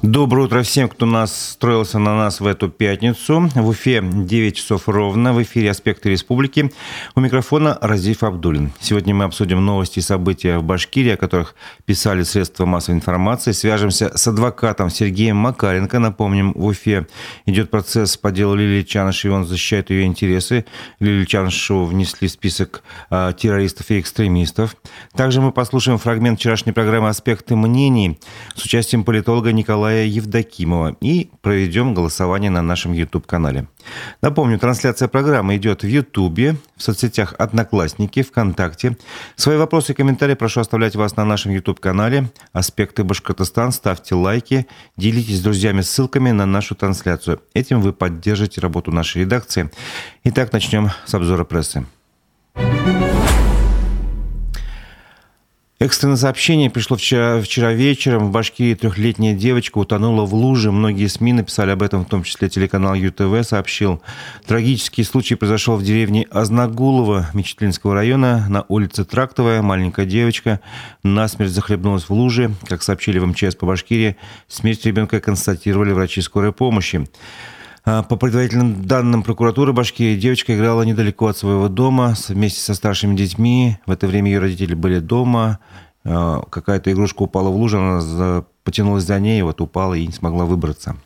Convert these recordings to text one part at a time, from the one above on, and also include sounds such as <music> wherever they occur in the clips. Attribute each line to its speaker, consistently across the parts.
Speaker 1: Доброе утро всем, кто нас строился на нас в эту пятницу. В Уфе 9 часов ровно. В эфире «Аспекты республики». У микрофона Разиф Абдулин. Сегодня мы обсудим новости и события в Башкирии, о которых писали средства массовой информации. Свяжемся с адвокатом Сергеем Макаренко. Напомним, в Уфе идет процесс по делу Лилии Чаныши, и он защищает ее интересы. Лилию Чанышу внесли в список э, террористов и экстремистов. Также мы послушаем фрагмент вчерашней программы «Аспекты мнений» с участием политолога Николая Николая Евдокимова и проведем голосование на нашем YouTube-канале. Напомню, трансляция программы идет в YouTube, в соцсетях Одноклассники, ВКонтакте. Свои вопросы и комментарии прошу оставлять вас на нашем YouTube-канале «Аспекты Башкортостан». Ставьте лайки, делитесь с друзьями ссылками на нашу трансляцию. Этим вы поддержите работу нашей редакции. Итак, начнем с обзора прессы. Экстренное сообщение пришло вчера, вчера вечером. В Башкирии трехлетняя девочка утонула в луже. Многие СМИ написали об этом, в том числе телеканал ЮТВ сообщил. Трагический случай произошел в деревне Азнагулова Мечетлинского района на улице Трактовая. Маленькая девочка насмерть захлебнулась в луже. Как сообщили в МЧС по Башкирии, смерть ребенка констатировали врачи скорой помощи. А, по предварительным данным прокуратуры Башкирии, девочка играла недалеко от своего дома вместе со старшими детьми. В это время ее родители были дома. А, какая-то игрушка упала в лужу, она потянулась за ней, вот упала и не смогла выбраться.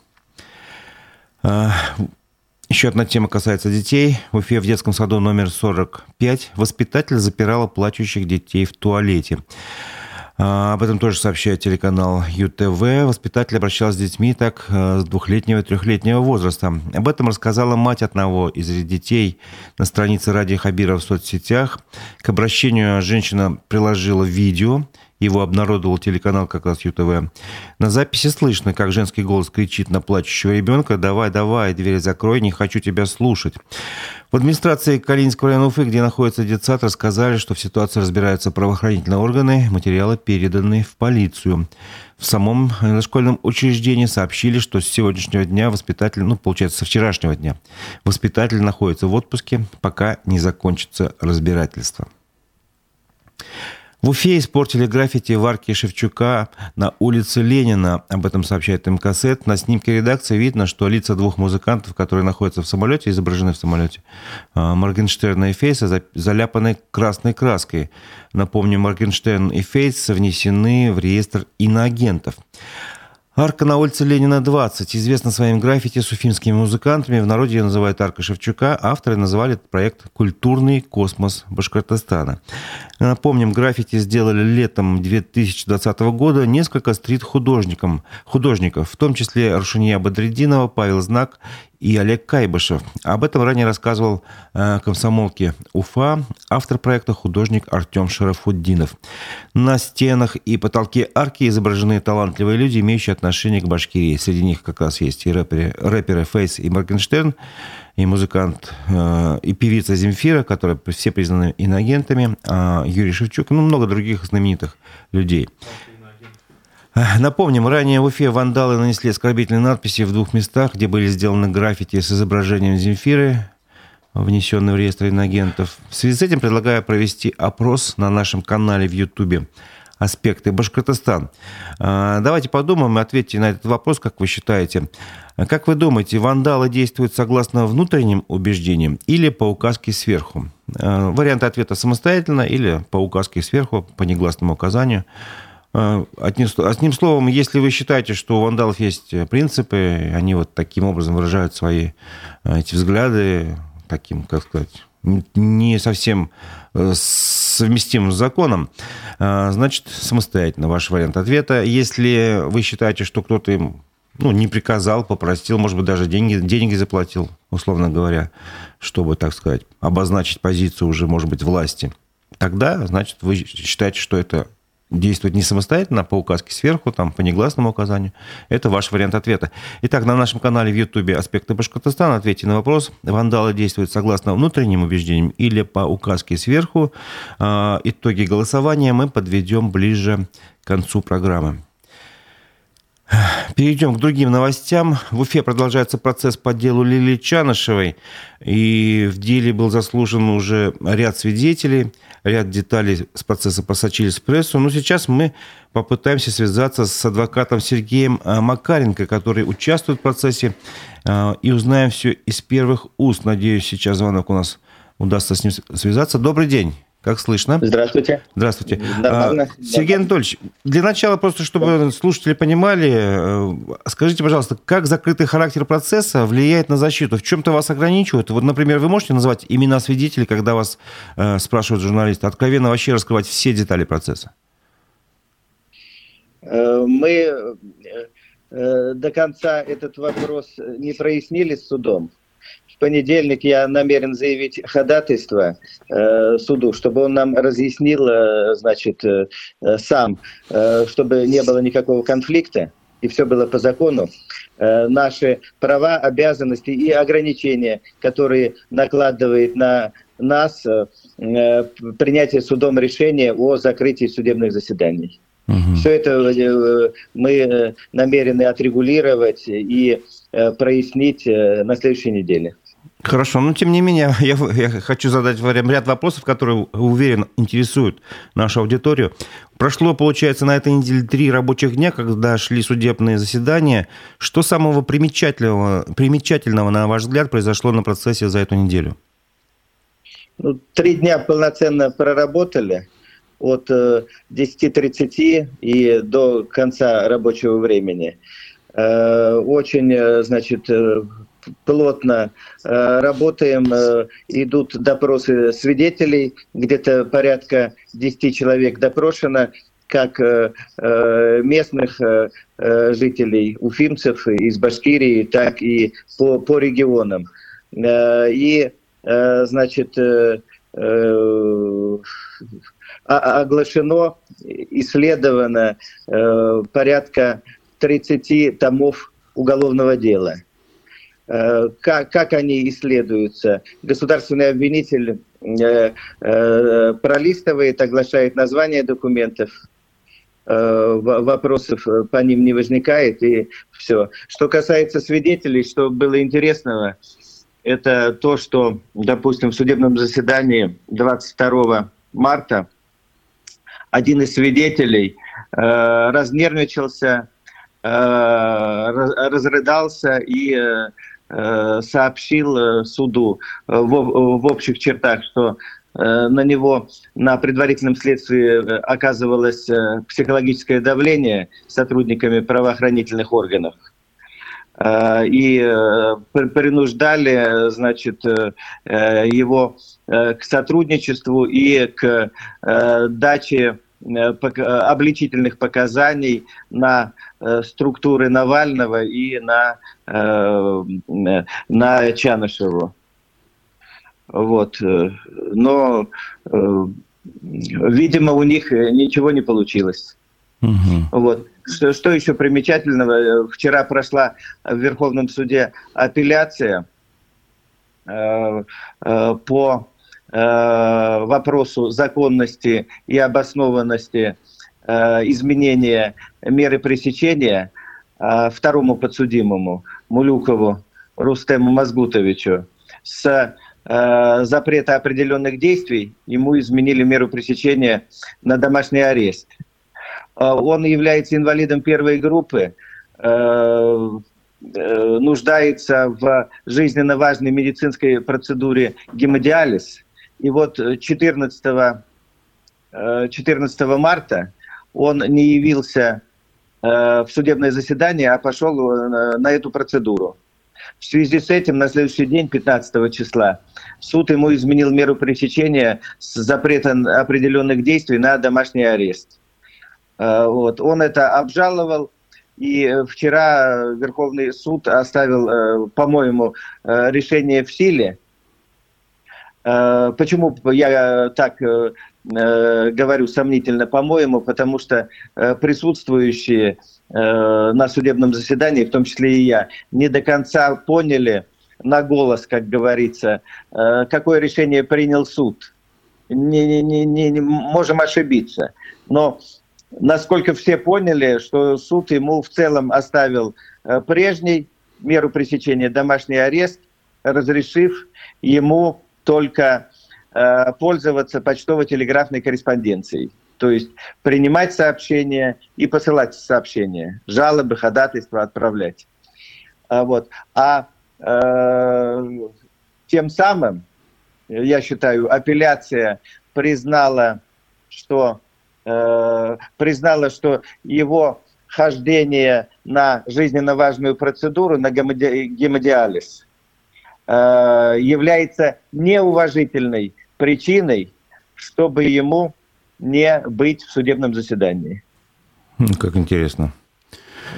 Speaker 1: А, еще одна тема касается детей. В Уфе в детском саду номер 45 воспитатель запирала плачущих детей в туалете. А, об этом тоже сообщает телеканал ЮТВ. Воспитатель обращался с детьми так э, с двухлетнего и трехлетнего возраста. Об этом рассказала мать одного из детей на странице Ради Хабира в соцсетях. К обращению женщина приложила видео – его обнародовал телеканал как раз ЮТВ. На записи слышно, как женский голос кричит на плачущего ребенка «Давай, давай, дверь закрой, не хочу тебя слушать». В администрации Калининского района Уфы, где находится детсад, рассказали, что в ситуации разбираются правоохранительные органы, материалы переданы в полицию. В самом дошкольном учреждении сообщили, что с сегодняшнего дня воспитатель, ну, получается, со вчерашнего дня, воспитатель находится в отпуске, пока не закончится разбирательство. В Уфе испортили граффити в арке Шевчука на улице Ленина. Об этом сообщает МКСЭТ. На снимке редакции видно, что лица двух музыкантов, которые находятся в самолете, изображены в самолете, а, Моргенштерна и Фейса, заляпаны красной краской. Напомню, Моргенштерн и Фейс внесены в реестр иноагентов. Арка на улице Ленина, 20. Известна своим граффити с уфимскими музыкантами. В народе ее называют Арка Шевчука. Авторы называли этот проект «Культурный космос Башкортостана». Напомним, граффити сделали летом 2020 года несколько стрит-художников, художников, в том числе Рушания Бадрединова, Павел Знак и Олег Кайбышев. Об этом ранее рассказывал э, комсомолке Уфа, автор проекта художник Артем Шарафуддинов. На стенах и потолке арки изображены талантливые люди, имеющие отношение к Башкирии. Среди них как раз есть и рэперы, рэперы Фейс и Моргенштерн, и музыкант, э, и певица Земфира, которые все признаны иноагентами, а Юрий Шевчук, ну, много других знаменитых людей. Напомним, ранее в Уфе вандалы нанесли оскорбительные надписи в двух местах, где были сделаны граффити с изображением Земфиры, внесенные в реестр инагентов. В связи с этим предлагаю провести опрос на нашем канале в Ютубе «Аспекты Башкортостан». А, давайте подумаем и ответьте на этот вопрос, как вы считаете. Как вы думаете, вандалы действуют согласно внутренним убеждениям или по указке сверху? А, вариант ответа самостоятельно или по указке сверху, по негласному указанию – а, одним словом, если вы считаете, что у вандалов есть принципы, они вот таким образом выражают свои а, эти взгляды, таким, как сказать, не совсем э, совместимым с законом, а, значит, самостоятельно ваш вариант ответа. Если вы считаете, что кто-то им ну, не приказал, попросил, может быть, даже деньги, деньги заплатил, условно говоря, чтобы, так сказать, обозначить позицию уже, может быть, власти, тогда, значит, вы считаете, что это действовать не самостоятельно, а по указке сверху, там, по негласному указанию. Это ваш вариант ответа. Итак, на нашем канале в Ютубе «Аспекты Башкортостана» ответьте на вопрос. Вандалы действуют согласно внутренним убеждениям или по указке сверху. А, итоги голосования мы подведем ближе к концу программы. Перейдем к другим новостям. В Уфе продолжается процесс по делу Лили Чанышевой. И в деле был заслужен уже ряд свидетелей, ряд деталей с процесса просочились в прессу. Но сейчас мы попытаемся связаться с адвокатом Сергеем э, Макаренко, который участвует в процессе, э, и узнаем все из первых уст. Надеюсь, сейчас звонок у нас удастся с ним связаться. Добрый день. Как слышно?
Speaker 2: Здравствуйте.
Speaker 1: Здравствуйте. Нормально. А, Сергей Анатольевич, для начала просто, чтобы слушатели понимали, э, скажите, пожалуйста, как закрытый характер процесса влияет на защиту? В чем-то вас ограничивает? Вот, например, вы можете назвать имена свидетелей, когда вас э, спрашивают журналисты, откровенно вообще раскрывать все детали процесса?
Speaker 2: Э, мы э, до конца этот вопрос не прояснили с судом понедельник я намерен заявить ходатайство э, суду, чтобы он нам разъяснил, э, значит, э, сам, э, чтобы не было никакого конфликта и все было по закону. Э, наши права, обязанности и ограничения, которые накладывает на нас э, э принятие судом решения о закрытии судебных заседаний. Угу. Все это э, мы э, намерены отрегулировать и прояснить на следующей неделе.
Speaker 1: Хорошо, но тем не менее, <laughs> я, я хочу задать ряд вопросов, которые, уверен, интересуют нашу аудиторию. Прошло, получается, на этой неделе три рабочих дня, когда шли судебные заседания. Что самого примечательного, примечательного, на ваш взгляд, произошло на процессе за эту неделю?
Speaker 2: Ну, три дня полноценно проработали от 10.30 э, и до конца рабочего времени. Э, очень, э, значит, плотно э, работаем, э, идут допросы свидетелей, где-то порядка 10 человек допрошено, как э, местных жителей, уфимцев из Башкирии, так и по, по регионам. И, значит, оглашено, исследовано порядка 30 томов уголовного дела. Э, как, как они исследуются. Государственный обвинитель э, э, пролистывает, оглашает название документов, вопросов по ним не возникает, и все. Что касается свидетелей, что было интересного, это то, что, допустим, в судебном заседании 22 марта один из свидетелей э, разнервничался, э, разрыдался и э, сообщил э, суду э, в общих чертах, что на него на предварительном следствии оказывалось психологическое давление сотрудниками правоохранительных органов. И принуждали значит, его к сотрудничеству и к даче обличительных показаний на Э, структуры Навального и на, э, на Чанышеву. Вот. Но, э, видимо, у них ничего не получилось. Угу. Вот. Что, что еще примечательного? Вчера прошла в Верховном суде апелляция э, э, по э, вопросу законности и обоснованности Э, изменения меры пресечения э, второму подсудимому Мулюкову Рустему Мазгутовичу с э, запрета определенных действий ему изменили меру пресечения на домашний арест. Он является инвалидом первой группы, нуждается в жизненно важной медицинской процедуре гемодиализ. И вот 14, 14 марта он не явился э, в судебное заседание, а пошел э, на эту процедуру. В связи с этим на следующий день, 15 числа, суд ему изменил меру пресечения с запретом определенных действий на домашний арест. Э, вот. Он это обжаловал, и вчера Верховный суд оставил, по-моему, решение в силе. Почему я так Э, говорю сомнительно, по-моему, потому что э, присутствующие э, на судебном заседании, в том числе и я, не до конца поняли на голос, как говорится, какое решение принял суд. Не, не, не, не, можем ошибиться. Но насколько все поняли, что суд ему в целом оставил э, прежний меру пресечения домашний арест, разрешив ему только э, пользоваться почтово-телеграфной корреспонденцией. То есть принимать сообщения и посылать сообщения, жалобы, ходатайства отправлять. А, вот. а э, тем самым, я считаю, апелляция признала, что э, признала, что его хождение на жизненно важную процедуру, на гемодиализ, э, является неуважительной причиной, чтобы ему не быть в судебном заседании.
Speaker 1: Как интересно.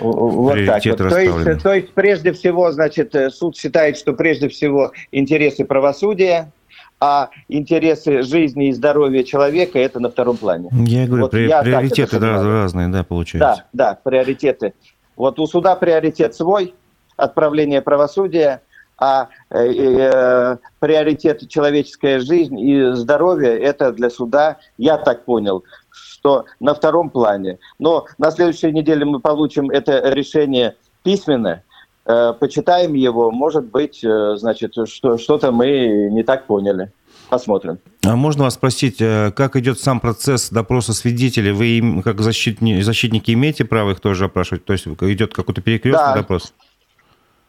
Speaker 2: Вот так вот. То есть, то есть, прежде всего, значит, суд считает, что прежде всего интересы правосудия – а интересы жизни и здоровья человека это на втором плане.
Speaker 1: Я говорю, вот при, я приоритеты да, разные, да, получается.
Speaker 2: Да, да, приоритеты. Вот у суда приоритет свой, отправление правосудия, а э, э, приоритет человеческая жизнь и здоровье это для суда, я так понял, что на втором плане. Но на следующей неделе мы получим это решение письменное, Э, почитаем его, может быть, э, значит, что, что-то мы не так поняли. Посмотрим.
Speaker 1: А можно вас спросить, э, как идет сам процесс допроса свидетелей? Вы как защитники, защитники имеете право их тоже опрашивать? То есть идет какой-то перекрестный да. допрос?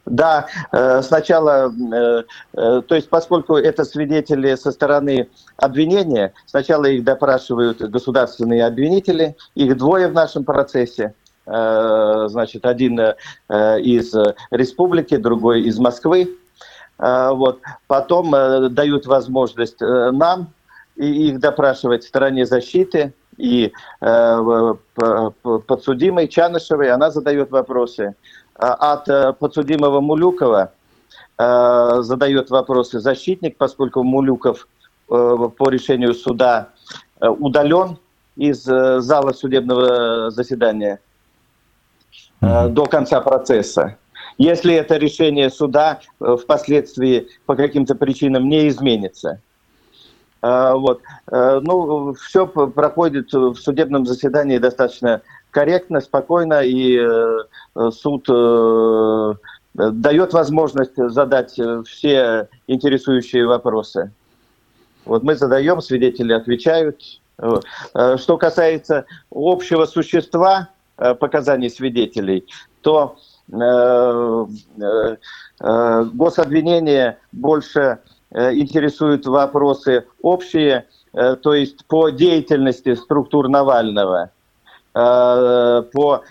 Speaker 2: Да, сначала, то есть поскольку это свидетели со стороны обвинения, сначала их допрашивают государственные обвинители, их двое в нашем процессе – Э, значит, один э, из республики, другой из Москвы. Э, вот. Потом дают возможность нам их допрашивать в стороне защиты, и подсудимой Чанышевой, она задает вопросы. От подсудимого Мулюкова задает вопросы защитник, поскольку Мулюков по решению суда удален из зала судебного заседания э, до конца процесса. Если это решение суда э, впоследствии по каким-то причинам не изменится. Э, вот. Э, ну, все проходит в судебном заседании достаточно корректно, спокойно, и суд дает возможность задать все интересующие вопросы. Вот мы задаем, свидетели отвечают. Что касается общего существа Э, показаний свидетелей, то э, э, гособвинение больше интересует вопросы общие, то есть по деятельности структур Навального, по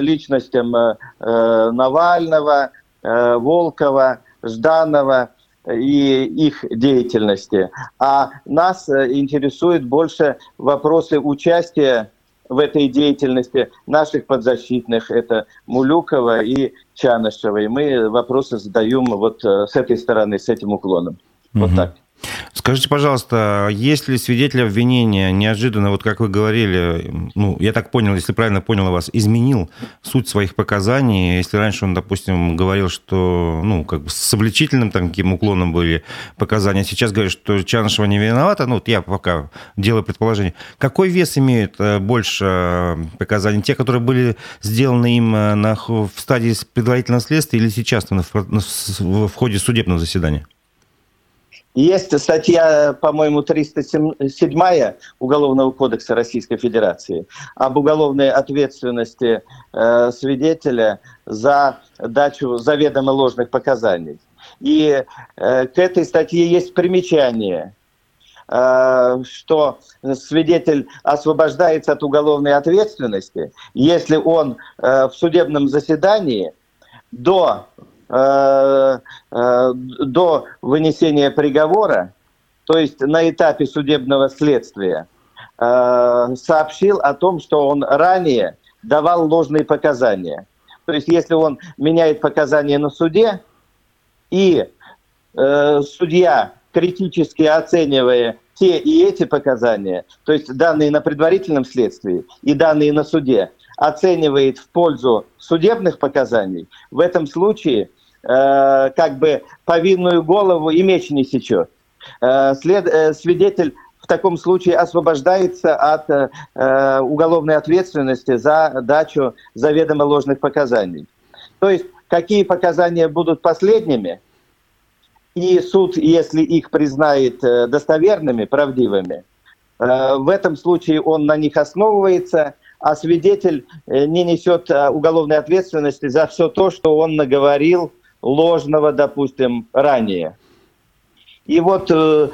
Speaker 2: личностям Навального, Волкова, Жданова и их деятельности. А нас интересуют больше вопросы участия в этой деятельности наших подзащитных, это Мулюкова и Чанышева. И мы вопросы задаем вот э, с этой стороны, с этим уклоном. Угу. Вот так.
Speaker 1: Скажите, пожалуйста, если свидетель обвинения неожиданно, вот как вы говорили, ну, я так понял, если правильно понял вас, изменил суть своих показаний, если раньше он, допустим, говорил, что, ну, как бы с обличительным таким уклоном были показания, сейчас говорит, что Чанышева не виновата, ну, вот я пока делаю предположение. Какой вес имеют э, больше э, показаний? Те, которые были сделаны им э, на, в стадии предварительного следствия или сейчас в, в ходе судебного заседания?
Speaker 2: Есть статья, по-моему, 307 Уголовного кодекса Российской Федерации об уголовной ответственности э, свидетеля за дачу заведомо ложных показаний. И э, к этой статье есть примечание, э, что свидетель освобождается от уголовной ответственности, если он э, в судебном заседании до до вынесения приговора, то есть на этапе судебного следствия, э, сообщил о том, что он ранее давал ложные показания. То есть если он меняет показания на суде, и э, судья, критически оценивая те и эти показания, то есть данные на предварительном следствии и данные на суде, оценивает в пользу судебных показаний, в этом случае Э, как бы повинную голову и меч не сечет. Э, след, э, свидетель в таком случае освобождается от э, уголовной ответственности за дачу заведомо ложных показаний. То есть какие показания будут последними, и суд, если их признает э, достоверными, правдивыми, э, в этом случае он на них основывается, а свидетель э, не несет уголовной ответственности за все то, что он наговорил ложного, допустим, ранее. И вот э,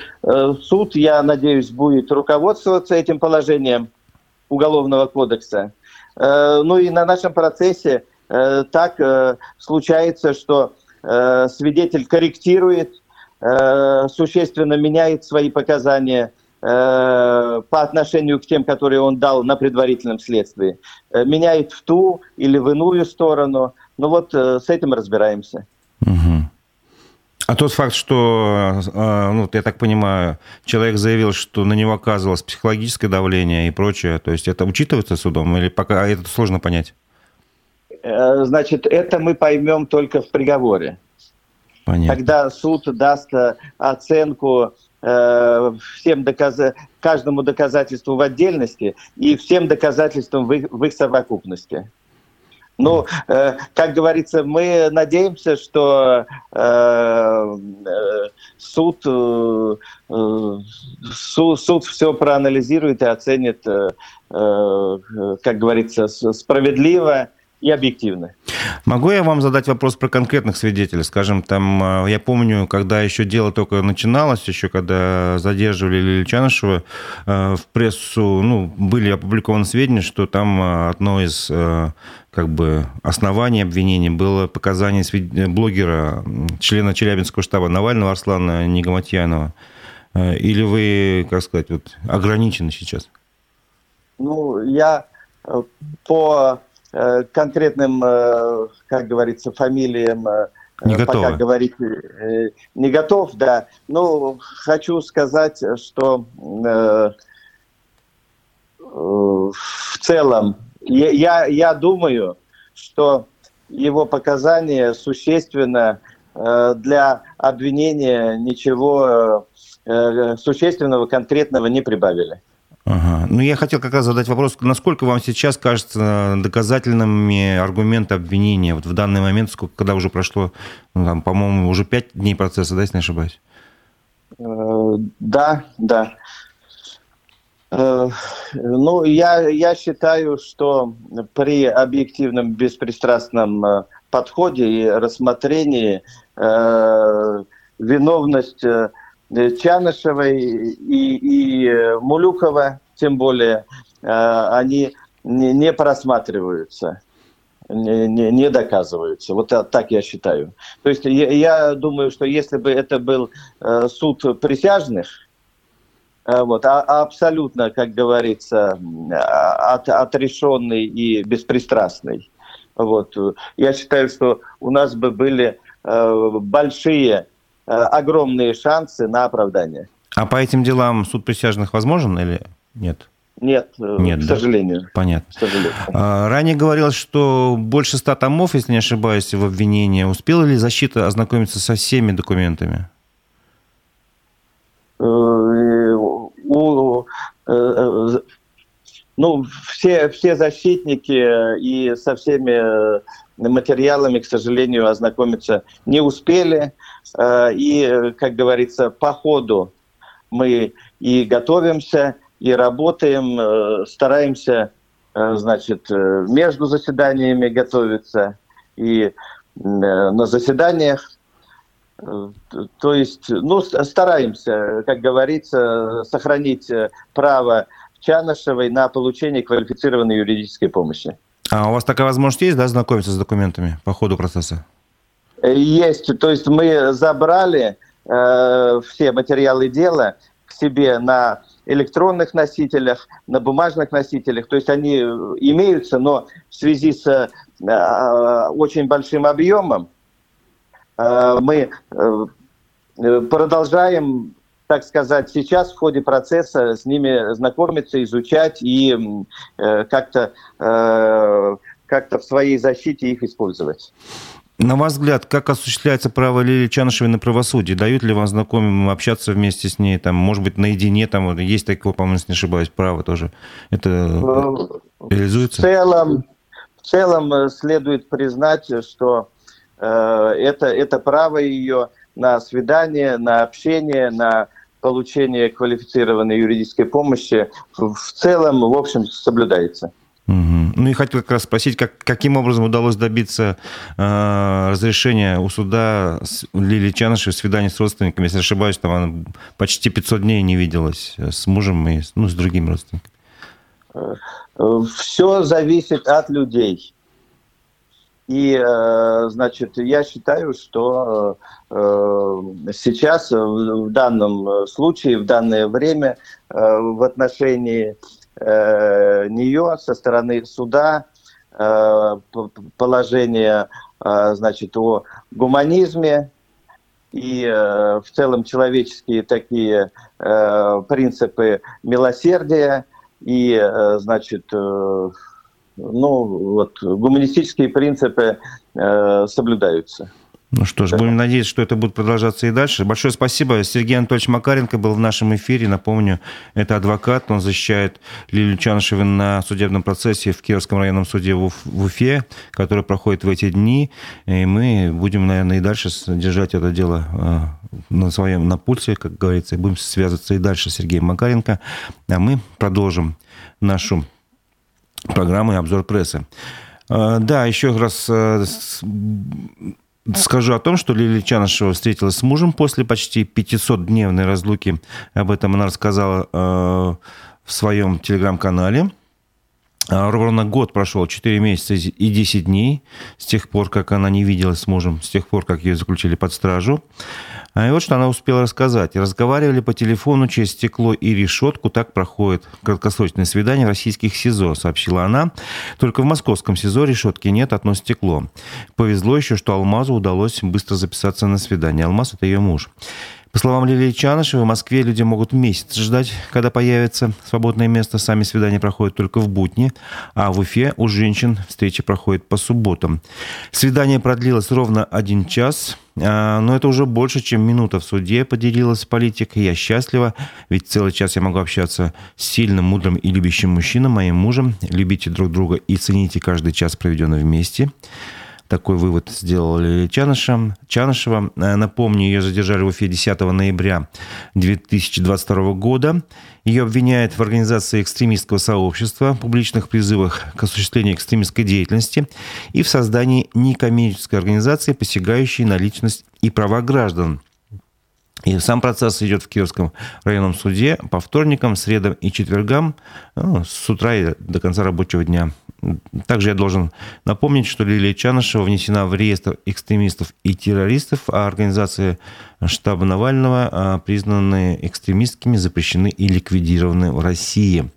Speaker 2: суд, я надеюсь, будет руководствоваться этим положением Уголовного кодекса. Э, ну и на нашем процессе э, так э, случается, что Э, свидетель корректирует, э, существенно меняет свои показания э, по отношению к тем, которые он дал на предварительном следствии. Меняет в ту или в иную сторону. Ну вот с этим разбираемся.
Speaker 1: Угу. А тот факт, что, ну, я так понимаю, человек заявил, что на него оказывалось психологическое давление и прочее, то есть это учитывается судом или пока это сложно понять?
Speaker 2: Э, значит, это мы поймем только в приговоре. Понятно. Когда суд даст э, оценку э, всем доказ... каждому доказательству в отдельности и всем доказательствам в их, в их совокупности. Ну, э, как говорится, мы надеемся, что э, суд, э, суд, суд все проанализирует и оценит, э, как говорится, справедливо и объективны.
Speaker 1: Могу я вам задать вопрос про конкретных свидетелей? Скажем, там, э, я помню, когда еще дело только начиналось, еще когда задерживали Лилию Чанышева, в прессу ну, были опубликованы сведения, что там э, одно из как бы оснований обвинения было показание блогера, члена Челябинского штаба Навального Арслана Нигаматьянова. Или вы, как сказать, вот, ограничены сейчас?
Speaker 2: Ну, я по Э, конкретным, э, как говорится, фамилиям э, не пока говорить не готов, да. Но хочу сказать, что в целом я, я думаю, что его показания существенно для обвинения ничего существенного, конкретного не прибавили.
Speaker 1: Ага. Ну, я хотел как раз задать вопрос, насколько вам сейчас кажется доказательными аргументы обвинения вот в данный момент, сколько, когда уже прошло, ну, там, по-моему, уже пять дней процесса, да, если не ошибаюсь?
Speaker 2: Э, да, да. Э, ну, я, я считаю, что при объективном, беспристрастном э, подходе и рассмотрении виновность Чанышевой и, и э, Мулюкова, тем более, э, они не, не просматриваются, не, не, не доказываются. Вот так я считаю. То есть я, я думаю, что если бы это был э, суд присяжных, вот, а, абсолютно, как говорится, от, отрешенный и беспристрастный. Вот. Я считаю, что у нас бы были большие Э, огромные шансы на оправдание.
Speaker 1: А по этим делам суд присяжных возможен или нет?
Speaker 2: Нет, э, Нет, к да? сожалению.
Speaker 1: Понятно. К сожалению. А, ранее говорилось, что больше ста томов, если не ошибаюсь, в обвинении. Успела ли защита ознакомиться со всеми документами?
Speaker 2: Э, ну, все, все защитники и со всеми материалами, к сожалению, ознакомиться не успели. Э, и, как говорится, по ходу мы и готовимся, и работаем, э, стараемся, э, значит, между заседаниями готовиться и на заседаниях. То есть, ну, стараемся, как говорится, сохранить право Чанышевой на получение квалифицированной юридической помощи.
Speaker 1: А у вас такая возможность есть, да, знакомиться с документами по ходу процесса?
Speaker 2: Есть, то есть мы забрали э, все материалы дела к себе на электронных носителях, на бумажных носителях. То есть они имеются, но в связи с э, очень большим объемом э, мы э, продолжаем так сказать, сейчас в ходе процесса с ними знакомиться, изучать и э, как-то э, как-то в своей защите их использовать.
Speaker 1: На ваш взгляд, как осуществляется право Лилии Чанышевой на правосудие? Дают ли вам знакомым общаться вместе с ней? Там, может быть, наедине, там есть такое, по-моему, если не ошибаюсь, право тоже. Это ну, реализуется?
Speaker 2: В целом, в целом э, следует признать, что э, это, это право ее на свидание, на общение, на получение квалифицированной юридической помощи в целом, в общем, соблюдается.
Speaker 1: Угу. Ну и хотел как раз спросить, как, каким образом удалось добиться э, разрешения у суда Лилии Чанышевой свидания с родственниками. Если ошибаюсь, там она почти 500 дней не виделась с мужем и ну, с другими родственниками.
Speaker 2: Все зависит от людей. И, э, значит, я считаю, что э, сейчас, в данном случае, в данное время, э, в отношении э, нее со стороны суда э, положение э, значит, о гуманизме и э, в целом человеческие такие э, принципы милосердия и, э, значит, э, ну, вот, гуманистические принципы э, соблюдаются.
Speaker 1: Ну что ж, да. будем надеяться, что это будет продолжаться и дальше. Большое спасибо. Сергей Анатольевич Макаренко был в нашем эфире. Напомню, это адвокат. Он защищает Лилию Чанышеву на судебном процессе в Кировском районном суде в Уфе, который проходит в эти дни. И мы будем, наверное, и дальше держать это дело э, на своем на пульсе, как говорится, и будем связываться и дальше с Сергеем Макаренко. А мы продолжим нашу программу и обзор прессы. Э, да, еще раз э, Скажу о том, что Лилия Чанышева встретилась с мужем после почти 500-дневной разлуки. Об этом она рассказала э, в своем телеграм-канале. А, ровно год прошел, 4 месяца и 10 дней с тех пор, как она не виделась с мужем, с тех пор, как ее заключили под стражу. А и вот что она успела рассказать. Разговаривали по телефону через стекло и решетку. Так проходит краткосрочное свидание в российских СИЗО, сообщила она. Только в московском СИЗО решетки нет, одно стекло. Повезло еще, что Алмазу удалось быстро записаться на свидание. Алмаз – это ее муж. По словам Лилии Чанышевой, в Москве люди могут месяц ждать, когда появится свободное место. Сами свидания проходят только в будни, а в Уфе у женщин встречи проходят по субботам. Свидание продлилось ровно один час, а, но это уже больше, чем минута в суде, поделилась политик. Я счастлива, ведь целый час я могу общаться с сильным, мудрым и любящим мужчиной, моим мужем. Любите друг друга и цените каждый час, проведенный вместе. Такой вывод сделали Чанышева. Чанышева. Э, напомню, ее задержали в Уфе 10 ноября 2022 года. Ее обвиняют в организации экстремистского сообщества, публичных призывах к осуществлению экстремистской деятельности и в создании некоммерческой организации, посягающей на личность и права граждан. И сам процесс идет в Кировском районном суде по вторникам, средам и четвергам ну, с утра и до конца рабочего дня. Также я должен напомнить, что Лилия Чанышева внесена в реестр экстремистов и террористов, а организации штаба Навального а, признаны экстремистскими, запрещены и ликвидированы в России.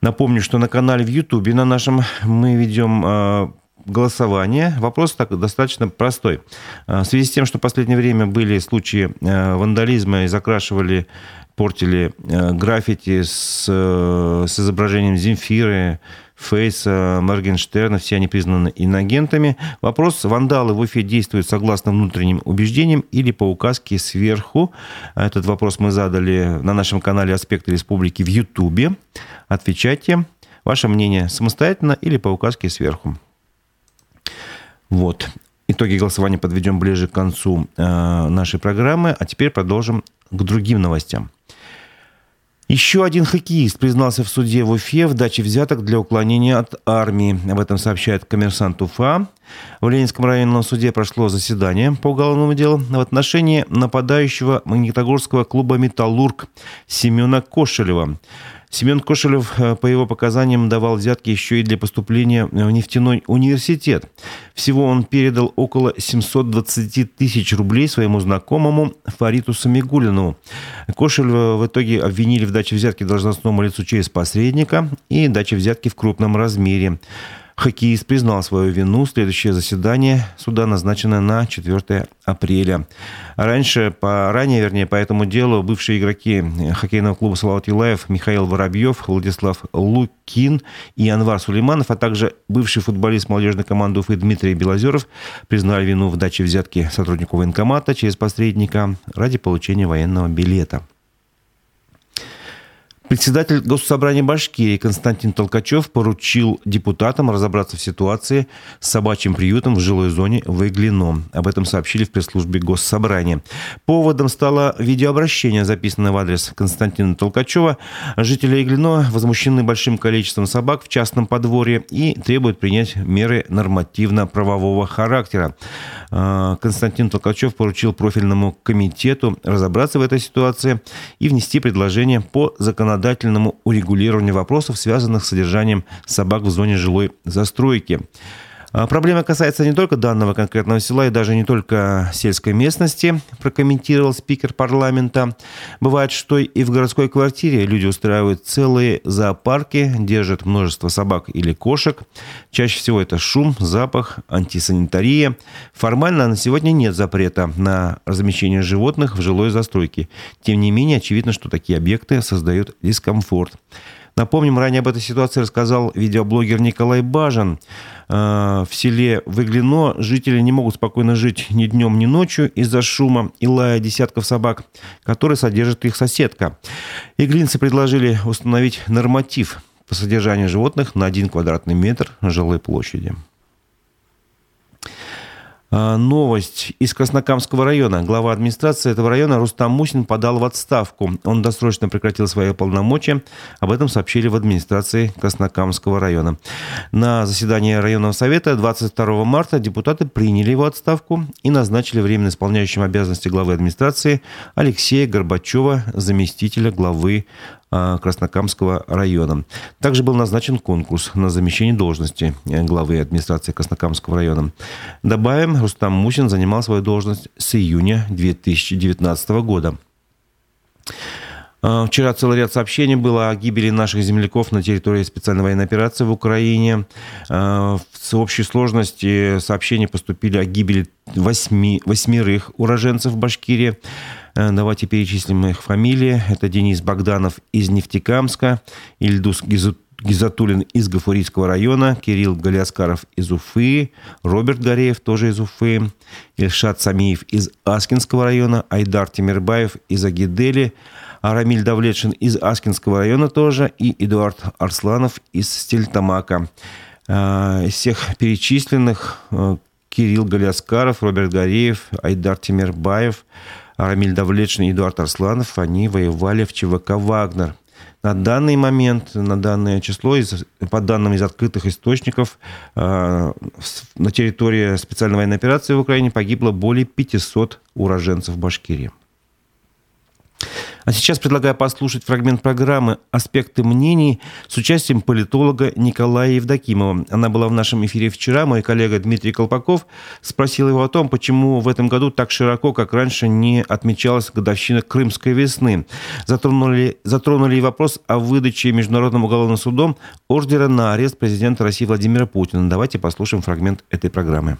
Speaker 1: Напомню, что на канале в Ютубе на нашем мы ведем голосование. Вопрос так, достаточно простой. А, в связи с тем, что в последнее время были случаи вандализма и закрашивали, портили граффити с, с изображением Земфиры, Фейса, Моргенштерна, все они признаны инагентами. Вопрос, вандалы в Уфе действуют согласно внутренним убеждениям или по указке сверху? Этот вопрос мы задали на нашем канале «Аспекты республики» в Ютубе. Отвечайте. Ваше мнение самостоятельно или по указке сверху? Вот. Итоги голосования подведем ближе к концу э, нашей программы. А теперь продолжим к другим новостям. Еще один хоккеист признался в суде в Уфе в даче взяток для уклонения от армии. Об этом сообщает коммерсант Уфа. В Ленинском районном суде прошло заседание по уголовному делу в отношении нападающего Магнитогорского клуба «Металлург» Семена Кошелева. Семен Кошелев, э, по его показаниям, давал взятки еще и для поступления в нефтяной университет. Всего он передал около 720 тысяч рублей своему знакомому Фариту Самигулину. Кошелева в итоге обвинили в даче взятки должностному лицу через посредника и даче взятки в крупном размере. Хоккеист признал свою вину. Следующее заседание суда назначено на 4 апреля. Раньше, по, ранее, вернее, по этому делу бывшие игроки хоккейного клуба «Салават Юлаев» Михаил Воробьев, Владислав Лукин и Анвар Сулейманов, а также бывший футболист молодежной команды Уфы Дмитрий Белозеров признали вину в даче взятки сотруднику военкомата через посредника ради получения военного билета. Председатель Госсобрания Башкирии Константин Толкачев поручил депутатам разобраться в ситуации с собачьим приютом в жилой зоне Выглино. Об этом сообщили в пресс-службе Госсобрания. Поводом стало видеообращение, записанное в адрес Константина Толкачева. Жители Иглино возмущены большим количеством собак в частном подворье и требуют принять меры нормативно-правового характера. А, Константин Толкачев поручил профильному комитету разобраться в этой ситуации и внести предложение по законодательному урегулированию вопросов, связанных с содержанием собак в зоне жилой застройки. А, проблема касается не только данного конкретного села и даже не только сельской местности, прокомментировал спикер парламента. Бывает, что и в городской квартире люди устраивают целые зоопарки, держат множество собак или кошек. Чаще всего это шум, запах, антисанитария. Формально на сегодня нет запрета на размещение животных в жилой застройке. Тем не менее, очевидно, что такие объекты создают дискомфорт. Напомним, ранее об этой ситуации рассказал видеоблогер Николай Бажан. Э, в селе Выглино жители не могут спокойно жить ни днем, ни ночью из-за шума и лая десятков собак, которые содержит их соседка. Иглинцы предложили установить норматив по содержанию животных на один квадратный метр жилой площади. А, новость из Краснокамского района. Глава администрации этого района Рустам Мусин подал в отставку. Он досрочно прекратил свои полномочия. Об этом сообщили в администрации Краснокамского района. На заседании районного совета 22 марта депутаты приняли его отставку и назначили временно исполняющим обязанности главы администрации Алексея Горбачева, заместителя главы Краснокамского района. Также был назначен конкурс на замещение должности э, главы администрации Краснокамского района. Добавим, Рустам Мусин занимал свою должность с июня 2019 года. А, вчера целый ряд сообщений было о гибели наших земляков на территории специальной военной операции в Украине. А, в общей сложности сообщения поступили о гибели восьми, восьмерых уроженцев Башкирии. Э, давайте перечислим их фамилии. Это Денис Богданов из Нефтекамска, Ильдус Гизатулин из Гафурийского района, Кирилл Галиаскаров из Уфы, Роберт Гореев тоже из Уфы, Ильшат Самиев из Аскинского района, Айдар Тимирбаев из Агидели, Арамиль Давлетшин из Аскинского района тоже и Эдуард Арсланов из Стельтамака. Э, из всех перечисленных э, Кирилл Галиаскаров, Роберт Гореев, Айдар Тимирбаев – Рамиль Давлетшин и Эдуард Арсланов, они воевали в ЧВК «Вагнер». На данный момент, на данное число, по данным из открытых источников, э, на территории специальной военной операции в Украине погибло более 500 уроженцев Башкирии. А сейчас предлагаю послушать фрагмент программы «Аспекты мнений» с участием политолога Николая Евдокимова. Она была в нашем эфире вчера. Мой коллега Дмитрий Колпаков спросил его о том, почему в этом году так широко, как раньше, не отмечалась годовщина Крымской весны. Затронули, затронули и вопрос о выдаче Международным уголовным судом ордера на арест президента России Владимира Путина. Давайте послушаем фрагмент этой программы.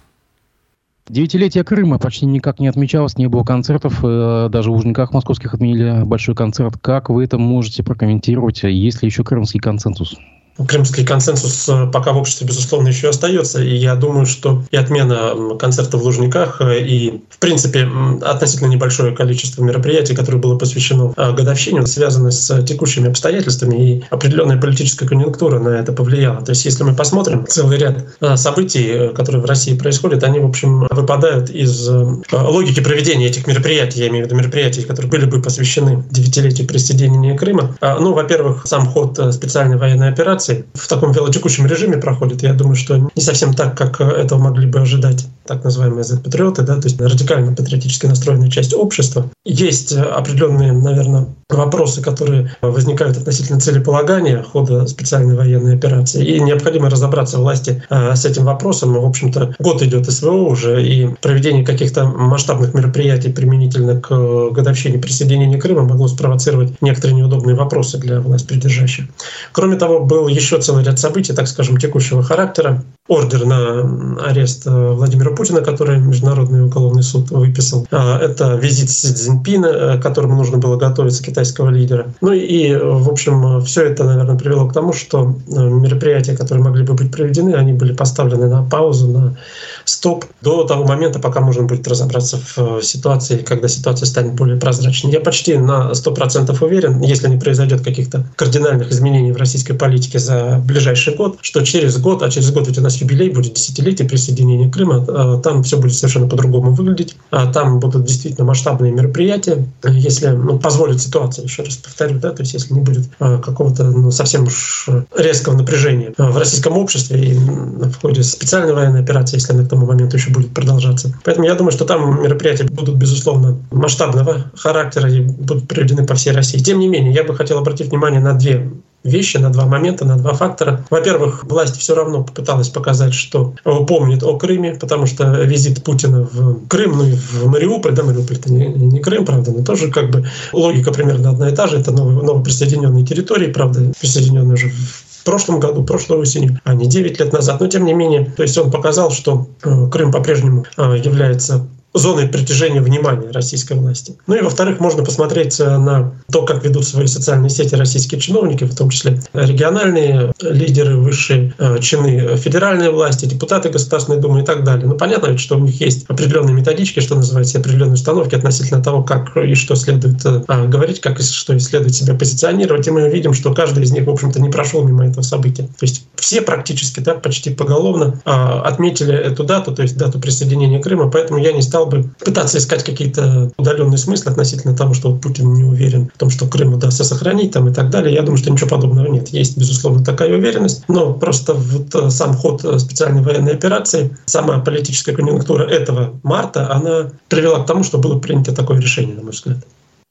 Speaker 3: Девятилетие Крыма почти никак не отмечалось, не было концертов. Э, даже в Лужниках московских отменили большой концерт. Как вы это можете прокомментировать? Есть ли еще крымский консенсус?
Speaker 4: Крымский консенсус э, пока в обществе, безусловно, еще остается. И я думаю, что и отмена концерта в Лужниках, э, и, в принципе, относительно небольшое количество мероприятий, которое было посвящено э, годовщине, связаны с текущими обстоятельствами, и определенная политическая конъюнктура на это повлияла. То есть, если мы посмотрим целый ряд событий, которые в России происходят, они, в общем, выпадают из логики проведения этих мероприятий, я имею в виду мероприятий, которые были бы посвящены девятилетию присоединения Крыма. Ну, во-первых, сам ход специальной военной операции, операции в таком велотекущем режиме проходит. Я думаю, что не совсем так, как этого могли бы ожидать так называемые Z-патриоты, да, то есть радикально патриотически настроенная часть общества. Есть определенные, наверное, вопросы, которые возникают относительно целеполагания хода специальной военной операции, и необходимо разобраться власти э, с этим вопросом. В общем-то, год идет СВО уже, и проведение каких-то масштабных мероприятий применительно к годовщине присоединения Крыма могло спровоцировать некоторые неудобные вопросы для власть придержащих. Кроме того, был еще целый ряд событий, так скажем, текущего характера. Ордер на арест э, Владимира Путина, который Международный уголовный суд выписал. А, это визит Си Цзиньпина, к которому нужно было готовиться, китайского лидера. Ну и, в общем, все это, наверное, привело к тому, что мероприятия, которые могли бы быть проведены, они были поставлены на паузу, на стоп до того момента, пока можно будет разобраться в ситуации, когда ситуация станет более прозрачной. Я почти на 100% уверен, если не произойдет каких-то кардинальных изменений в российской политике за ближайший год, что через год, а через год ведь у нас юбилей будет десятилетие присоединения Крыма, а, там все будет совершенно по-другому выглядеть, а там будут действительно масштабные мероприятия, если ну, позволит ситуация, еще раз повторю, да, то есть если не будет а, какого-то ну, совсем уж резкого напряжения в российском обществе и в ходе специальной военной операции, если она к тому моменту еще будет продолжаться. Поэтому я думаю, что там мероприятия будут, безусловно, масштабного характера и будут проведены по всей России. Тем не менее, я бы хотел обратить внимание на две вещи, на два момента, на два фактора. Во-первых, власть все равно попыталась показать, что помнит о Крыме, потому что визит Путина в Крым, ну и в Мариуполь, да, Мариуполь это не, не Крым, правда, но тоже как бы логика примерно одна и та же, это новые, новоприсоединенные территории, правда, присоединенные уже в прошлом году, прошлой осенью, а не 9 лет назад. Но тем не менее, то есть он показал, что э, Крым по-прежнему э, является зоной притяжения внимания российской власти. Ну и, во-вторых, можно посмотреть э, на то, как ведут свои социальные сети российские чиновники, в том числе региональные лидеры, высшие э, чины федеральной власти, депутаты Государственной Думы и так далее. Ну, понятно ведь, что у них есть определенные методички, что называется, определенные установки относительно того, как и что следует э, а, говорить, как и что следует себя позиционировать. И мы видим, что каждый из них, в общем-то, не прошел мимо этого события. То есть все практически, да, почти поголовно а, отметили эту дату, то есть дату присоединения Крыма, поэтому я не стал бы пытаться искать какие-то удаленные смыслы относительно того, что Путин не уверен в том, что Крым удастся сохранить там и так далее. Я думаю, что ничего подобного нет. Есть, безусловно, такая уверенность, но просто вот э, сам ход э, специальной военной операции, сама политическая конъюнктура этого марта, она привела к тому, что было принято такое решение, на мой взгляд.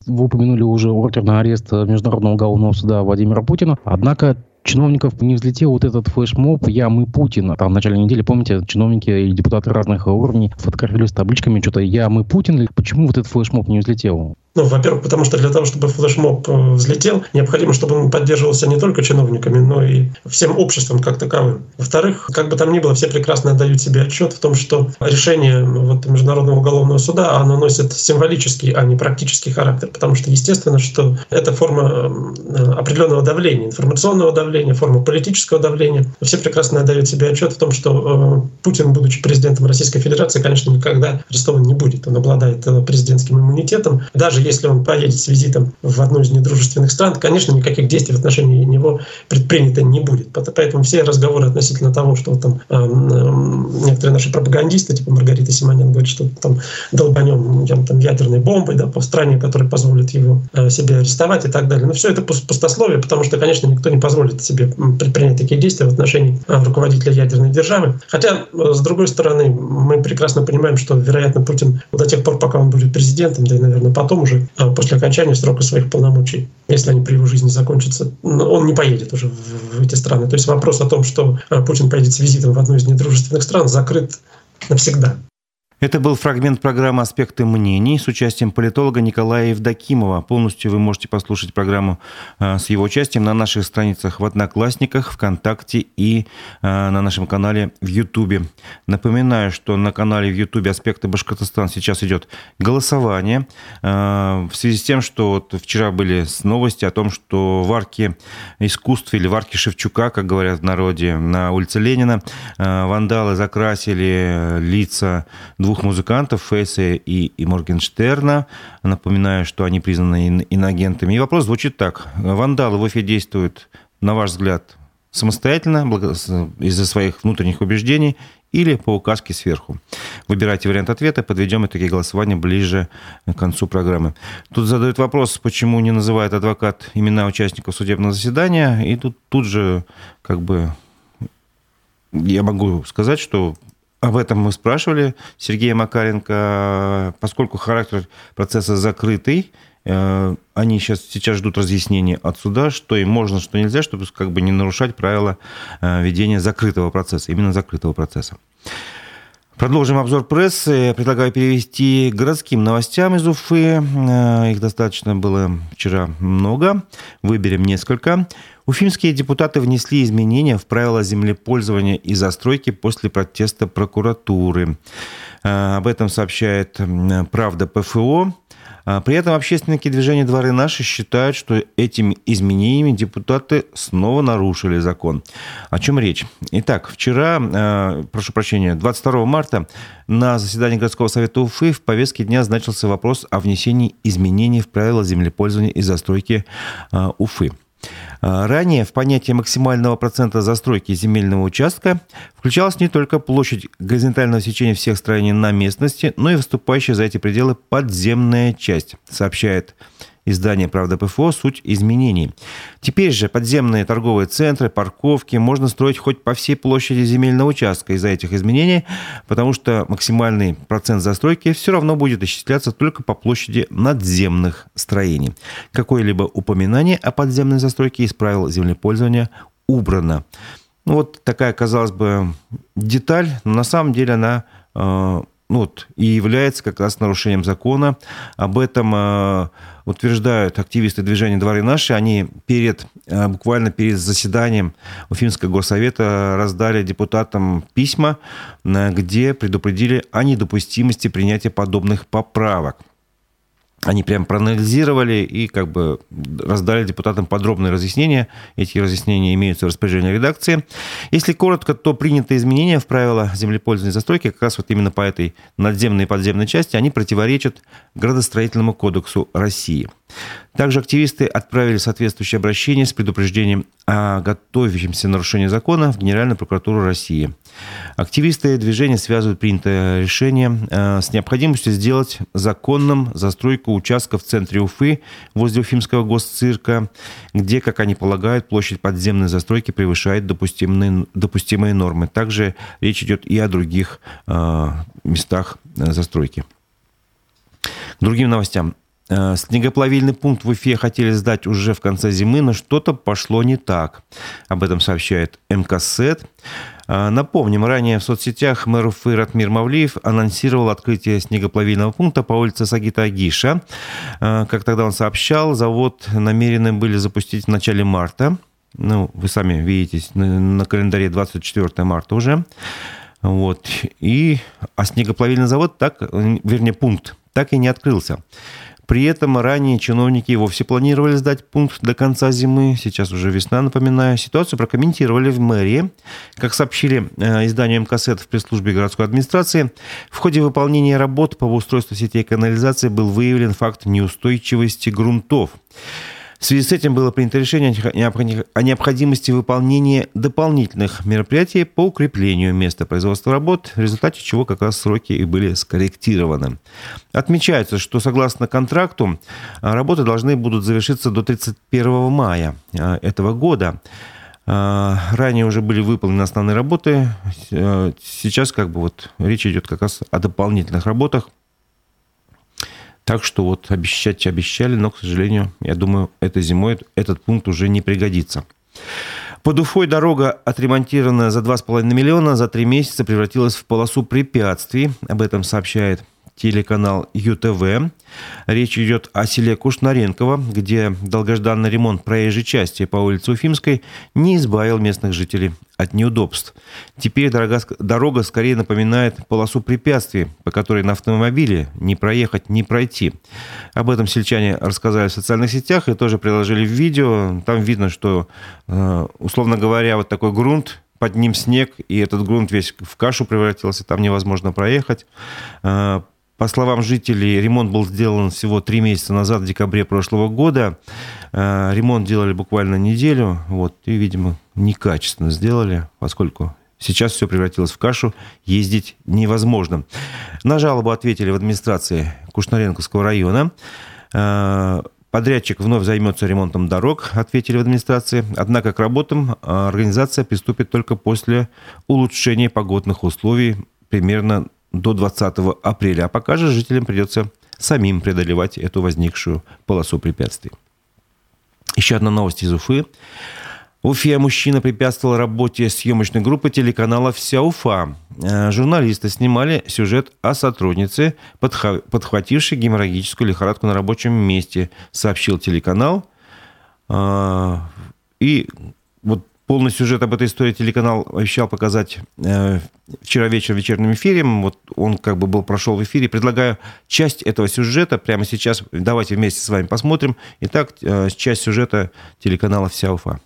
Speaker 3: Вы упомянули уже ордер на арест Международного уголовного суда Владимира Путина. Однако чиновников не взлетел вот этот флешмоб «Я, мы, Путин». Там в начале недели, помните, чиновники и депутаты разных уровней фотографировали с табличками что-то «Я, мы, Путин». Почему вот этот флешмоб не взлетел?
Speaker 4: Ну, во-первых, потому что для того, чтобы флешмоб э, взлетел, необходимо, чтобы он поддерживался не только чиновниками, но и всем обществом как таковым. Во-вторых, как бы там ни было, все прекрасно отдают себе отчет в том, что решение вот, Международного уголовного суда, оно носит символический, а не практический характер, потому что естественно, что это форма э, определенного давления, информационного давления, форма политического давления. Все прекрасно отдают себе отчет в том, что э, Путин, будучи президентом Российской Федерации, конечно, никогда арестован не будет. Он обладает президентским иммунитетом. Даже если он поедет с визитом в одну из недружественных стран, конечно, никаких действий в отношении него предпринято не будет. Поэтому все разговоры относительно того, что там э, э, некоторые наши пропагандисты, типа Маргарита Симонян, говорят, что там долбанем там, ядерной бомбой да, по стране, которая позволит его э, себе арестовать и так далее. Но все это пустословие, потому что, конечно, никто не позволит себе предпринять такие действия в отношении э, руководителя ядерной державы. Хотя, э, с другой стороны, мы прекрасно понимаем, что, вероятно, Путин до тех пор, пока он будет президентом, да и, наверное, потом уже уже а, после окончания срока своих полномочий, если они при его жизни закончатся, он не поедет уже в эти страны. То есть вопрос о том, что а, Путин поедет с визитом в одну из недружественных стран, закрыт навсегда.
Speaker 1: Это был фрагмент программы «Аспекты мнений» с участием политолога Николая Евдокимова. Полностью вы можете послушать программу э, с его участием на наших страницах в Одноклассниках, ВКонтакте и э, на нашем канале в Ютубе. Напоминаю, что на канале в Ютубе «Аспекты Башкортостан» сейчас идет голосование э, в связи с тем, что вот вчера были новости о том, что в арке искусств или в арке Шевчука, как говорят в народе, на улице Ленина, вандалы закрасили лица двух музыкантов, Фейса и, и Моргенштерна. Напоминаю, что они признаны иноагентами. И вопрос звучит так. Вандалы в эфире действуют, на ваш взгляд, самостоятельно, из-за своих внутренних убеждений или по указке сверху. Выбирайте вариант ответа, подведем итоги голосования ближе к концу программы. Тут задают вопрос, почему не называет адвокат имена участников судебного заседания, и тут, тут же как бы я могу сказать, что об этом мы спрашивали Сергея Макаренко. Поскольку характер процесса закрытый, э, они сейчас, сейчас ждут разъяснения от суда, что им можно, что нельзя, чтобы как бы не нарушать правила э, ведения закрытого процесса, именно закрытого процесса. Продолжим обзор прессы. Предлагаю перевести городским новостям из Уфы. Э, их достаточно было вчера много. Выберем несколько. Уфимские депутаты внесли изменения в правила землепользования и застройки после протеста прокуратуры. Э, об этом сообщает «Правда ПФО». А, при этом общественники движения «Дворы наши» считают, что этими изменениями депутаты снова нарушили закон. О чем речь? Итак, вчера, э, прошу прощения, 22 марта на заседании городского совета Уфы в повестке дня значился вопрос о внесении изменений в правила землепользования и застройки э, Уфы. А, ранее в понятие максимального процента застройки земельного участка включалась не только площадь горизонтального сечения всех строений на местности, но и выступающая за эти пределы подземная часть, сообщает Издание «Правда ПФО. Суть изменений». Теперь же подземные торговые центры, парковки можно строить хоть по всей площади земельного участка из-за этих изменений, потому что максимальный процент застройки все равно будет исчисляться только по площади надземных строений. Какое-либо упоминание о подземной застройке из правил землепользования убрано. Ну, вот такая, казалось бы, деталь, но на самом деле она э, ну, вот, и является как раз нарушением закона. Об этом э, утверждают активисты движения «Дворы наши». Они перед, э, буквально перед заседанием Уфимского горсовета раздали депутатам письма, э, где предупредили о недопустимости принятия подобных поправок они прям проанализировали и как бы раздали депутатам подробные разъяснения. Эти разъяснения имеются в распоряжении редакции. Если коротко, то принятые изменения в правила землепользования и застройки как раз вот именно по этой надземной и подземной части, они противоречат градостроительному кодексу России. Также активисты отправили соответствующее обращение с предупреждением о готовящемся нарушении закона в Генеральную прокуратуру России. Активисты движения связывают принятое решение э, с необходимостью сделать законным застройку участка в центре Уфы возле Уфимского госцирка, где, как они полагают, площадь подземной застройки превышает допустимые, допустимые нормы. Также речь идет и о других э, местах э, застройки. К другим новостям. Э, снегоплавильный пункт в Уфе хотели сдать уже в конце зимы, но что-то пошло не так. Об этом сообщает МКСЭТ. Э, напомним, ранее в соцсетях мэр Уфы Ратмир Мавлиев анонсировал открытие снегоплавильного пункта по улице Сагита Агиша. Э, как тогда он сообщал, завод намерены были запустить в начале марта. Ну, вы сами видите, на календаре 24 марта уже. Вот. И, а снегоплавильный завод так, вернее, пункт так и не открылся. При этом ранее чиновники и вовсе планировали сдать пункт до конца зимы. Сейчас уже весна, напоминаю. Ситуацию прокомментировали в мэрии. Как сообщили э, изданию МКСЭТ в пресс-службе городской администрации, в ходе выполнения работ по устройству сетей канализации был выявлен факт неустойчивости грунтов. В связи с этим было принято решение о необходимости выполнения дополнительных мероприятий по укреплению места производства работ, в результате чего как раз сроки и были скорректированы. Отмечается, что согласно контракту работы должны будут завершиться до 31 мая а, этого года. А, ранее уже были выполнены основные работы. Сейчас как бы вот речь идет как раз о дополнительных работах так что вот обещать обещали, но, к сожалению, я думаю, этой зимой этот пункт уже не пригодится. Под Уфой дорога, отремонтированная за 2,5 миллиона, за три месяца превратилась в полосу препятствий. Об этом сообщает телеканал ЮТВ. Речь идет о селе Кушнаренково, где долгожданный ремонт проезжей части по улице Уфимской не избавил местных жителей от неудобств. Теперь дорога, дорога скорее напоминает полосу препятствий, по которой на автомобиле не проехать, не пройти. Об этом сельчане рассказали в социальных сетях и тоже приложили в видео. Там видно, что, э, условно говоря, вот такой грунт, под ним снег, и этот грунт весь в кашу превратился, там невозможно проехать. Э, по словам жителей, ремонт был сделан всего три месяца назад, в декабре прошлого года. Э, ремонт делали буквально неделю, вот, и, видимо, некачественно сделали, поскольку сейчас все превратилось в кашу, ездить невозможно. На жалобу ответили в администрации Кушнаренковского района. Э, подрядчик вновь займется ремонтом дорог, ответили в администрации. Однако к работам организация приступит только после улучшения погодных условий примерно до 20 апреля. А пока же жителям придется самим преодолевать эту возникшую полосу препятствий. Еще одна новость из Уфы. Уфе мужчина препятствовал работе съемочной группы телеканала «Вся Уфа». Э, журналисты снимали сюжет о сотруднице, подхватившей геморрагическую лихорадку на рабочем месте, сообщил телеканал. Э, и вот полный сюжет об этой истории телеканал обещал показать э, вчера вечером в вечернем эфире. Вот он как бы был прошел в эфире. Предлагаю часть этого сюжета прямо сейчас. Давайте вместе с вами посмотрим. Итак, часть сюжета телеканала «Вся Уфа».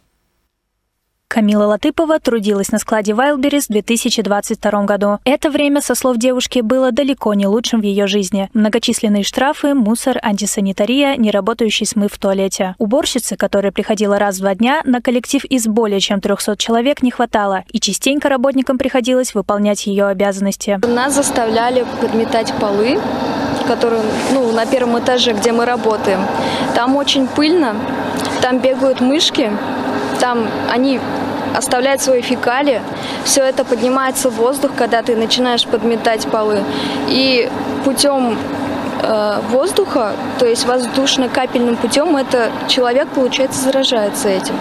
Speaker 5: Камила Латыпова трудилась на складе Wildberries в 2022 году. Это время, со слов девушки, было далеко не лучшим в ее жизни. Многочисленные штрафы, мусор, антисанитария, неработающий смыв в туалете. Уборщицы, которая приходила раз в два дня, на коллектив из более чем 300 человек не хватало, и частенько работникам приходилось выполнять ее обязанности.
Speaker 6: Нас заставляли подметать полы, которые ну, на первом этаже, где мы работаем. Там очень пыльно, там бегают мышки, там они оставляют свои фекалии, все это поднимается в воздух, когда ты начинаешь подметать полы. И путем э, воздуха, то есть воздушно-капельным путем, это человек, получается, заражается этим.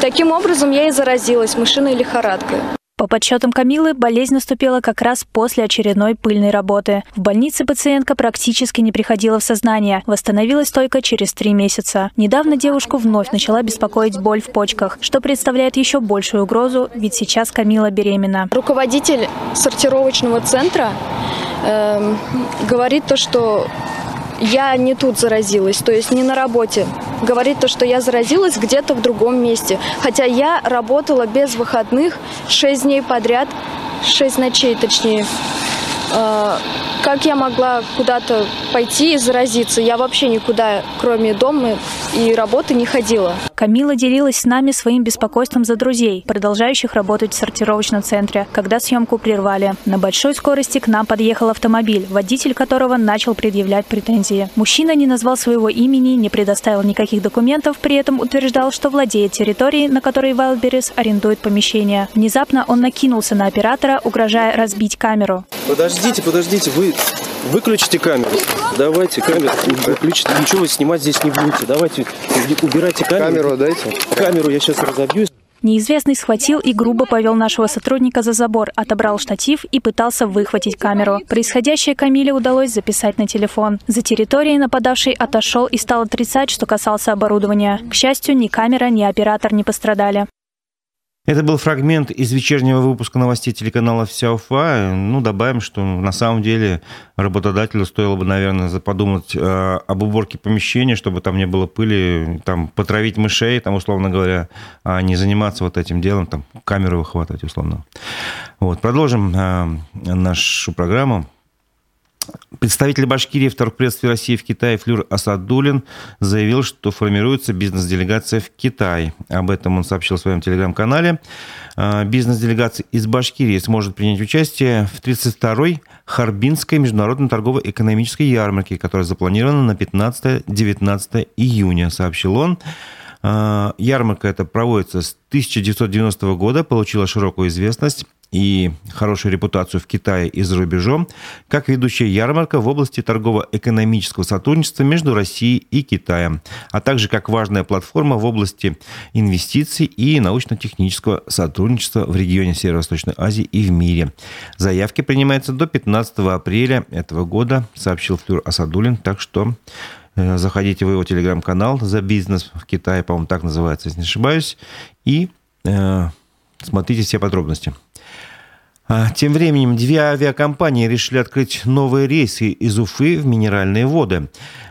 Speaker 6: Таким образом, я и заразилась мышиной лихорадкой.
Speaker 5: По подсчетам Камилы, болезнь наступила как раз после очередной пыльной работы. В больнице пациентка практически не приходила в сознание, восстановилась только через три месяца. Недавно девушку вновь начала беспокоить боль в почках, что представляет еще большую угрозу, ведь сейчас Камила беременна.
Speaker 6: Руководитель сортировочного центра э, говорит то, что я не тут заразилась, то есть не на работе. Говорит то, что я заразилась где-то в другом месте. Хотя я работала без выходных 6 дней подряд, 6 ночей точнее. А, как я могла куда-то пойти и заразиться? Я вообще никуда, кроме дома и работы, не ходила.
Speaker 5: Камила делилась с нами своим беспокойством за друзей, продолжающих работать в сортировочном центре, когда съемку прервали. На большой скорости к нам подъехал автомобиль, водитель которого начал предъявлять претензии. Мужчина не назвал своего имени, не предоставил никаких документов, при этом утверждал, что владеет территорией, на которой Wildberries арендует помещение. Внезапно он накинулся на оператора, угрожая разбить камеру.
Speaker 7: Подождите, подождите, вы выключите камеру. Давайте камеру выключите. Ничего вы снимать здесь не будете. Давайте убирайте камеру.
Speaker 8: Камеру дайте.
Speaker 7: Камеру я сейчас разобью.
Speaker 5: Неизвестный схватил и грубо повел нашего сотрудника за забор, отобрал штатив и пытался выхватить камеру. Происходящее Камиле удалось записать на телефон. За территорией нападавший отошел и стал отрицать, что касался оборудования. К счастью, ни камера, ни оператор не пострадали.
Speaker 1: Это был фрагмент из вечернего выпуска новостей телеканала «Вся Уфа». Ну, добавим, что на самом деле работодателю стоило бы, наверное, подумать э, об уборке помещения, чтобы там не было пыли, там, потравить мышей, там, условно говоря, а не заниматься вот этим делом, там, камеру выхватывать, условно. Вот, продолжим э, нашу программу. Представитель Башкирии в торгпредстве России в Китае Флюр Асадулин заявил, что формируется бизнес-делегация в Китай. Об этом он сообщил в своем телеграм-канале. А, бизнес-делегация из Башкирии сможет принять участие в 32-й Харбинской международной торгово-экономической ярмарке, которая запланирована на 15-19 июня, сообщил он. А, ярмарка эта проводится с 1990 года, получила широкую известность и хорошую репутацию в Китае и за рубежом, как ведущая ярмарка в области торгово-экономического сотрудничества между Россией и Китаем, а также как важная платформа в области инвестиций и научно-технического сотрудничества в регионе Северо-Восточной Азии и в мире. Заявки принимаются до 15 апреля этого года, сообщил Флюр Асадулин, так что э, заходите в его телеграм-канал «За бизнес в Китае», по-моему, так называется, если не ошибаюсь, и э, смотрите все подробности. А, тем временем две авиакомпании решили открыть новые рейсы из Уфы в минеральные воды.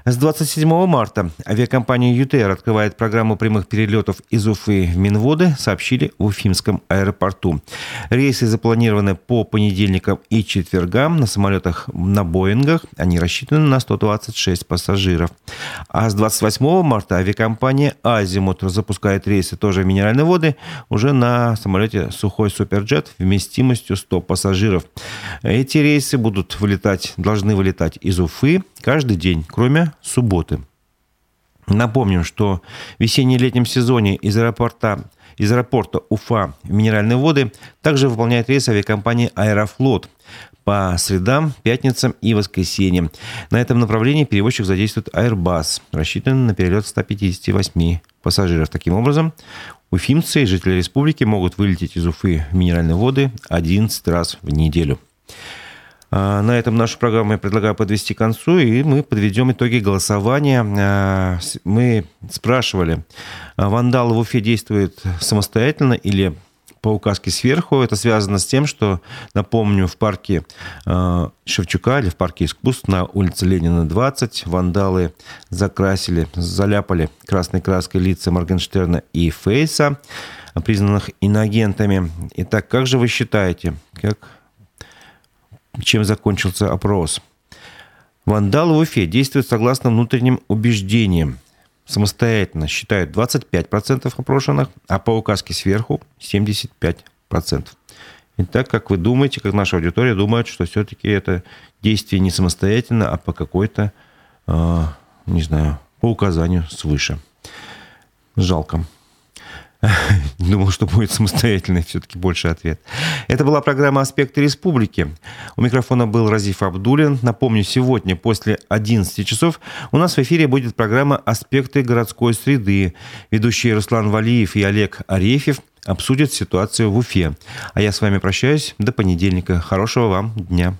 Speaker 1: С 27 марта авиакомпания ЮТР открывает программу прямых перелетов из Уфы в Минводы, сообщили в Уфимском аэропорту. Рейсы запланированы по понедельникам и четвергам на самолетах на Боингах. Они рассчитаны на 126 пассажиров. А с 28 марта авиакомпания Азимут запускает рейсы тоже в минеральные воды уже на самолете Сухой Суперджет вместимостью 100 пассажиров. Эти рейсы будут вылетать, должны вылетать из Уфы каждый день, кроме субботы. Напомним, что в весенне-летнем сезоне из аэропорта из аэропорта Уфа в Минеральные воды также выполняет рейс авиакомпании «Аэрофлот» по средам, пятницам и воскресеньям. На этом направлении перевозчик задействует Airbus, рассчитанный на перелет 158 пассажиров. Таким образом, уфимцы и жители республики могут вылететь из Уфы в Минеральные воды 11 раз в неделю. А, на этом нашу программу я предлагаю подвести к концу, и мы подведем итоги голосования. А, мы спрашивали, вандалы в Уфе действуют самостоятельно или по указке сверху. Это связано с тем, что, напомню, в парке Шевчука или в парке искусств на улице Ленина 20 вандалы закрасили, заляпали красной краской лица Моргенштерна и Фейса, признанных иногентами. Итак, как же вы считаете, как чем закончился опрос. Вандалы в Уфе действуют согласно внутренним убеждениям. Самостоятельно считают 25% опрошенных, а по указке сверху 75%. Итак, как вы думаете, как наша аудитория думает, что все-таки это действие не самостоятельно, а по какой-то, э, не знаю, по указанию свыше. Жалко. <laughs> Думал, что будет самостоятельный все-таки больше ответ. Это была программа «Аспекты республики». У микрофона был Разиф Абдулин. Напомню, сегодня после 11 часов у нас в эфире будет программа «Аспекты городской среды». Ведущие Руслан Валиев и Олег Арефьев обсудят ситуацию в Уфе. А я с вами прощаюсь. До понедельника. Хорошего вам дня.